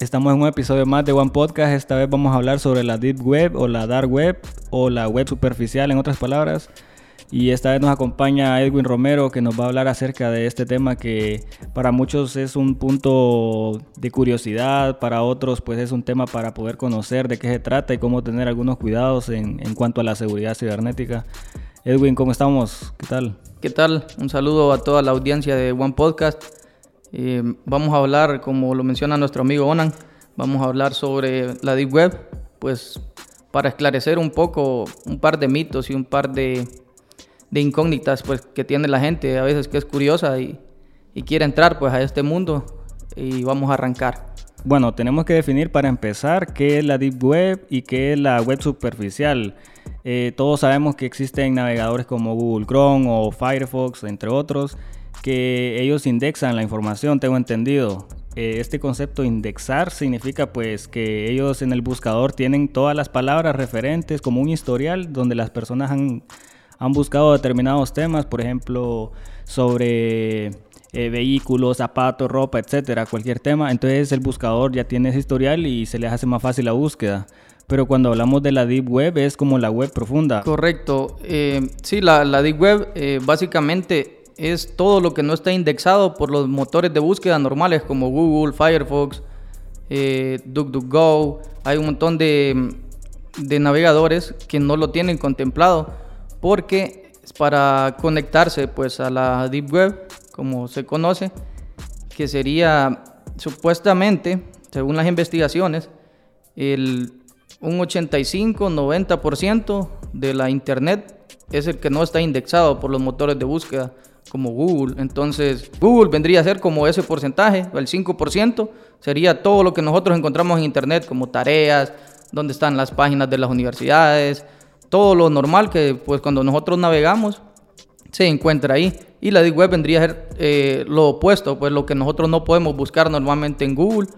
Estamos en un episodio más de One Podcast. Esta vez vamos a hablar sobre la Deep Web o la Dark Web o la web superficial, en otras palabras. Y esta vez nos acompaña Edwin Romero que nos va a hablar acerca de este tema que para muchos es un punto de curiosidad, para otros pues es un tema para poder conocer de qué se trata y cómo tener algunos cuidados en, en cuanto a la seguridad cibernética. Edwin, ¿cómo estamos? ¿Qué tal? ¿Qué tal? Un saludo a toda la audiencia de One Podcast. Eh, vamos a hablar, como lo menciona nuestro amigo Onan, vamos a hablar sobre la Deep Web, pues para esclarecer un poco un par de mitos y un par de incógnitas pues que tiene la gente a veces que es curiosa y, y quiere entrar pues a este mundo y vamos a arrancar. Bueno, tenemos que definir para empezar qué es la Deep Web y qué es la web superficial. Eh, todos sabemos que existen navegadores como Google Chrome o Firefox, entre otros, que ellos indexan la información, tengo entendido. Eh, este concepto indexar significa pues que ellos en el buscador tienen todas las palabras referentes como un historial donde las personas han han buscado determinados temas, por ejemplo, sobre eh, vehículos, zapatos, ropa, etcétera, cualquier tema. Entonces el buscador ya tiene ese historial y se les hace más fácil la búsqueda. Pero cuando hablamos de la Deep Web es como la web profunda. Correcto. Eh, sí, la, Deep Web eh, básicamente es todo lo que no está indexado por los motores de búsqueda normales como Google, Firefox, DuckDuckGo. Hay un montón de, de navegadores que no lo tienen contemplado porque para conectarse pues a la Deep Web, como se conoce, que sería supuestamente, según las investigaciones, el, un 85-90% de la Internet es el que no está indexado por los motores de búsqueda como Google. Entonces, Google vendría a ser como ese porcentaje, el 5%, sería todo lo que nosotros encontramos en Internet, como tareas, donde están las páginas de las universidades, todo lo normal que pues cuando nosotros navegamos se encuentra ahí. Y la Deep Web vendría a ser eh, lo opuesto, pues lo que nosotros no podemos buscar normalmente en Google,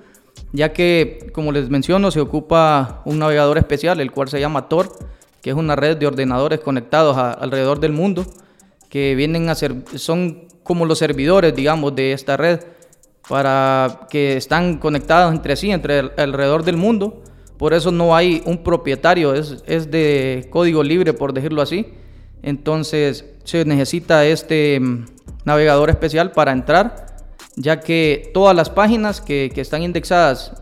ya que, como les menciono, se ocupa un navegador especial, el cual se llama Tor, que es una red de ordenadores conectados alrededor del mundo, que vienen a ser, son como los servidores, digamos, de esta red, para que están conectados entre sí, entre alrededor del mundo, por eso no hay un propietario, es, es de código libre, por decirlo así. Entonces se necesita este mm, navegador especial para entrar, ya que todas las páginas que, que están indexadas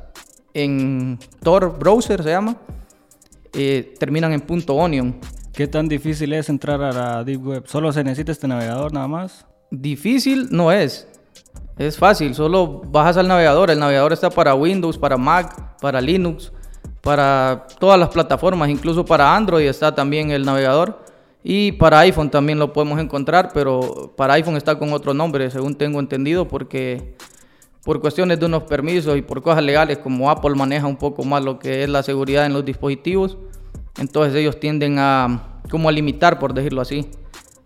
en Tor Browser, se llama, eh, terminan en punto .onion. ¿Qué tan difícil es entrar a la Deep Web? ¿Solo se necesita este navegador nada más? Difícil no es. Es fácil, solo bajas al navegador. El navegador está para Windows, para Mac, para Linux para todas las plataformas, incluso para Android está también el navegador. Y para iPhone también lo podemos encontrar, pero para iPhone está con otro nombre, según tengo entendido, porque por cuestiones de unos permisos y por cosas legales, como Apple maneja un poco más lo que es la seguridad en los dispositivos, entonces ellos tienden a como a limitar, por decirlo así,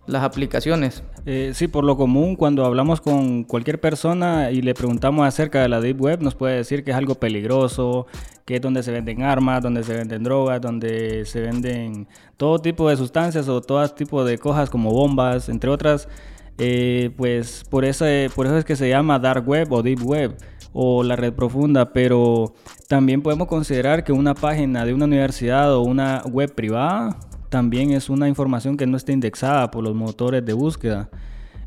las aplicaciones. Eh, sí, por lo común, cuando hablamos con cualquier persona y le preguntamos acerca de la Deep Web, nos puede decir que es algo peligroso, que es donde se venden armas, donde se venden drogas, donde se venden todo tipo de sustancias o todo tipo de cosas como bombas, entre otras. Eh, pues por eso, por eso es que se llama Dark Web o Deep Web o la red profunda, pero también podemos considerar que una página de una universidad o una web privada también es una información que no está indexada por los motores de búsqueda.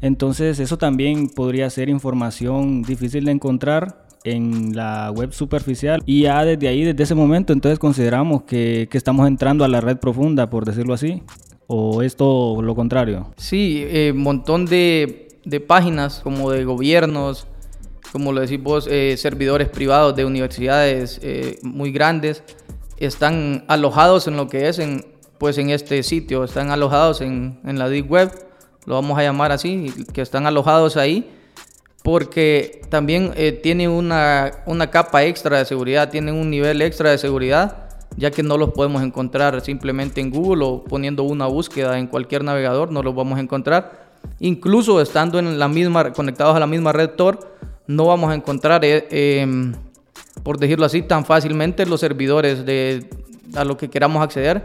Entonces eso también podría ser información difícil de encontrar en la web superficial y ya desde ahí, desde ese momento, entonces consideramos que, que estamos entrando a la red profunda, por decirlo así. ¿O es todo lo contrario? Sí, un eh, montón de, de, páginas como de gobiernos, como lo decís vos, eh, servidores privados de universidades eh, muy grandes, están alojados en lo que es en, pues en este sitio, están alojados en, en la Deep Web, lo vamos a llamar así, que están alojados ahí porque también eh, tiene una, una, capa extra de seguridad, tiene un nivel extra de seguridad, ya que no los podemos encontrar simplemente en Google o poniendo una búsqueda en cualquier navegador, no los vamos a encontrar. Incluso estando en la misma, conectados a la misma red Tor, no vamos a encontrar, eh, em, por decirlo así, tan fácilmente los servidores de, a lo que queramos acceder,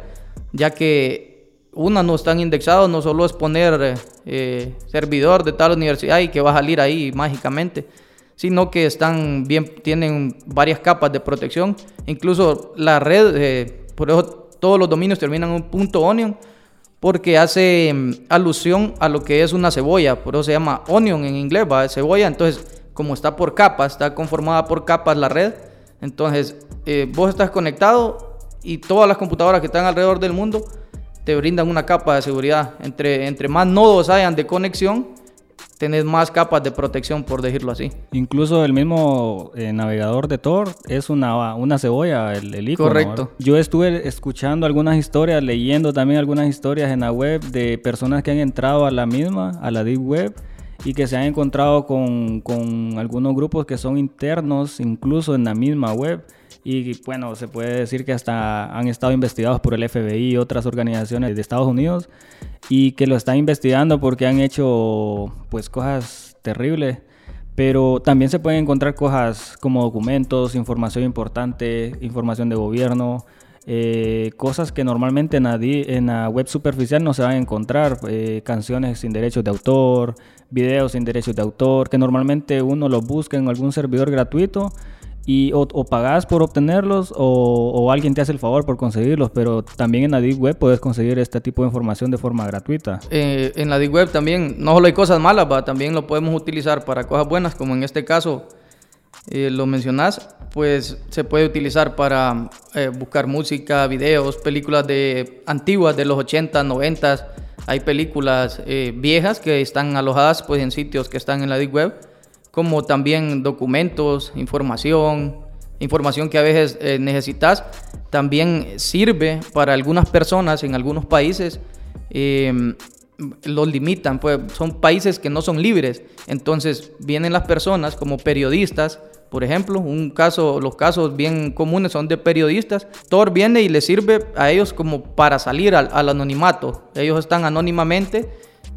ya que una no están indexados, no solo es poner eh, servidor de tal universidad y que va a salir ahí mágicamente, sino que están bien, tienen varias capas de protección. Incluso la red, eh, por eso todos los dominios terminan en un punto onion, porque hace mm, alusión a lo que es una cebolla, por eso se llama onion en inglés, va, cebolla, entonces como está por capas, está conformada por capas la red, entonces eh, vos estás conectado y todas las computadoras que están alrededor del mundo te brindan una capa de seguridad. Entre, entre más nodos hayan de conexión, tenés más capas de protección, por decirlo así. Incluso el mismo eh, navegador de Tor es una, una cebolla, el, el icono. Correcto. Yo estuve escuchando algunas historias, leyendo también algunas historias en la web de personas que han entrado a la misma, a la Deep Web, y que se han encontrado con, con algunos grupos que son internos, incluso en la misma web y bueno, se puede decir que hasta han estado investigados por el FBI y otras organizaciones de Estados Unidos y que lo están investigando porque han hecho pues cosas terribles. Pero también se pueden encontrar cosas como documentos, información importante, información de gobierno, eh, cosas que normalmente en la, en la, web superficial no se van a encontrar, eh, canciones sin derechos de autor, videos sin derechos de autor, que normalmente uno los busca en algún servidor gratuito y o, o pagas por obtenerlos o, alguien te hace el favor por conseguirlos, pero también en la Deep Web puedes conseguir este tipo de información de forma gratuita. Eh, en la Deep Web también no solo hay cosas malas, también lo podemos utilizar para cosas buenas, como en este caso eh, lo mencionás, pues se puede utilizar para eh, buscar música, videos, películas de antiguas de los 80, 90. Hay películas viejas que están alojadas pues en sitios que están en la Deep Web como también documentos, información, información que a veces eh, necesitas, también sirve para algunas personas en algunos países. Em, los limitan, pues son países que no son libres. Entonces vienen las personas como periodistas, por ejemplo, un caso, los casos bien comunes son de periodistas. Tor viene y le sirve a ellos como para salir al, al anonimato. Ellos están anónimamente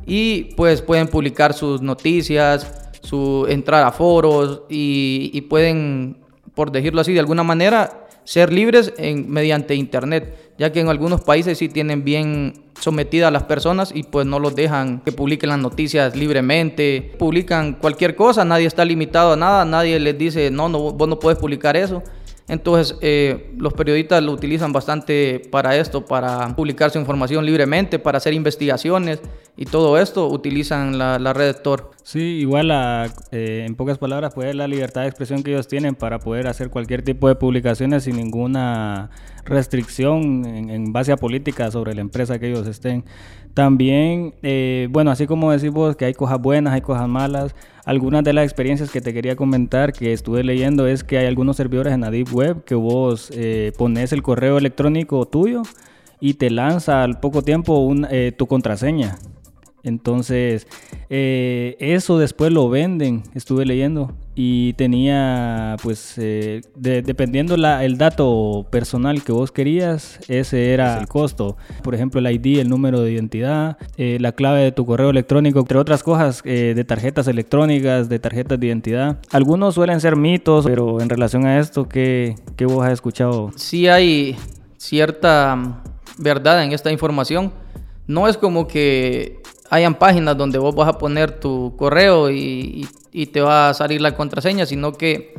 y pues pueden publicar sus noticias, su entrar a foros y, pueden, por decirlo así, de alguna manera ser libres en, mediante internet, ya que en algunos países sí tienen bien sometidas a las personas y pues no los dejan que publiquen las noticias libremente, publican cualquier cosa, nadie está limitado a nada, nadie les dice, no, no vos no puedes publicar eso. Entonces, eh, los periodistas lo utilizan bastante para esto, para publicar su información libremente, para hacer investigaciones y todo esto utilizan la, red Tor. Sí, igual eh, en pocas palabras, pues la libertad de expresión que ellos tienen para poder hacer cualquier tipo de publicaciones sin ninguna restricción en, base a política sobre la empresa que ellos estén. También, eh, bueno, así como decimos que hay cosas buenas, hay cosas malas, algunas de las experiencias que te quería comentar que estuve leyendo es que hay algunos servidores en la Deep Web que vos eh, pones el correo electrónico tuyo y te lanza al poco tiempo eh, tu contraseña. Entonces, eh, eso después lo venden, estuve leyendo, y tenía, pues, eh, dependiendo la, el dato personal que vos querías, ese era el costo. Por ejemplo, el ID, el número de identidad, eh, la clave de tu correo electrónico, entre otras cosas, de tarjetas electrónicas, de tarjetas de identidad. Algunos suelen ser mitos, pero en relación a esto, ¿qué, qué vos has escuchado? Sí hay cierta verdad en esta información. No es como que hayan páginas donde vos vas a poner tu correo y, te va a salir la contraseña, sino que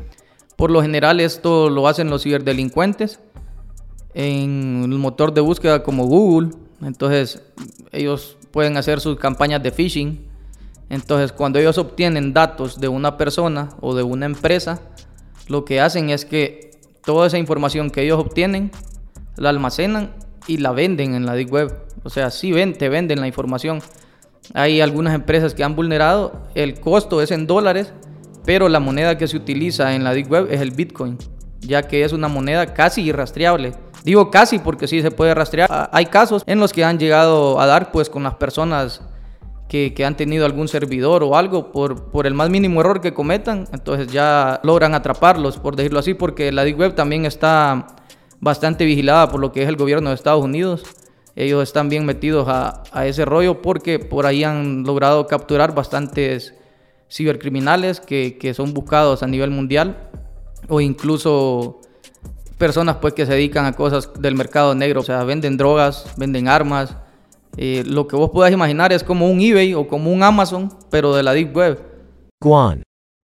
por lo general esto lo hacen los ciberdelincuentes en el motor de búsqueda como Google. Entonces ellos pueden hacer sus campañas de phishing. Entonces cuando ellos obtienen datos de una persona o de una empresa, lo que hacen es que toda esa información que ellos obtienen la almacenan y la venden en la deep web. O sea, sí ven, te venden la información. Hay algunas empresas que han vulnerado, el costo es en dólares, pero la moneda que se utiliza en la Deep Web es el Bitcoin, ya que es una moneda casi irrastreable. Digo casi porque sí se puede rastrear. Ah, hay casos en los que han llegado a dar pues con las personas que, que, han tenido algún servidor o algo por, por el más mínimo error que cometan, entonces ya logran atraparlos, por decirlo así, porque la Deep Web también está bastante vigilada por lo que es el gobierno de Estados Unidos ellos están bien metidos a, ese rollo porque por ahí han logrado capturar bastantes cibercriminales que, son buscados a nivel mundial o incluso personas pues que se dedican a cosas del mercado negro, o sea, venden drogas, venden armas Eh, lo que vos puedas imaginar es como un eBay o como un Amazon, pero de la Deep Web. Guan.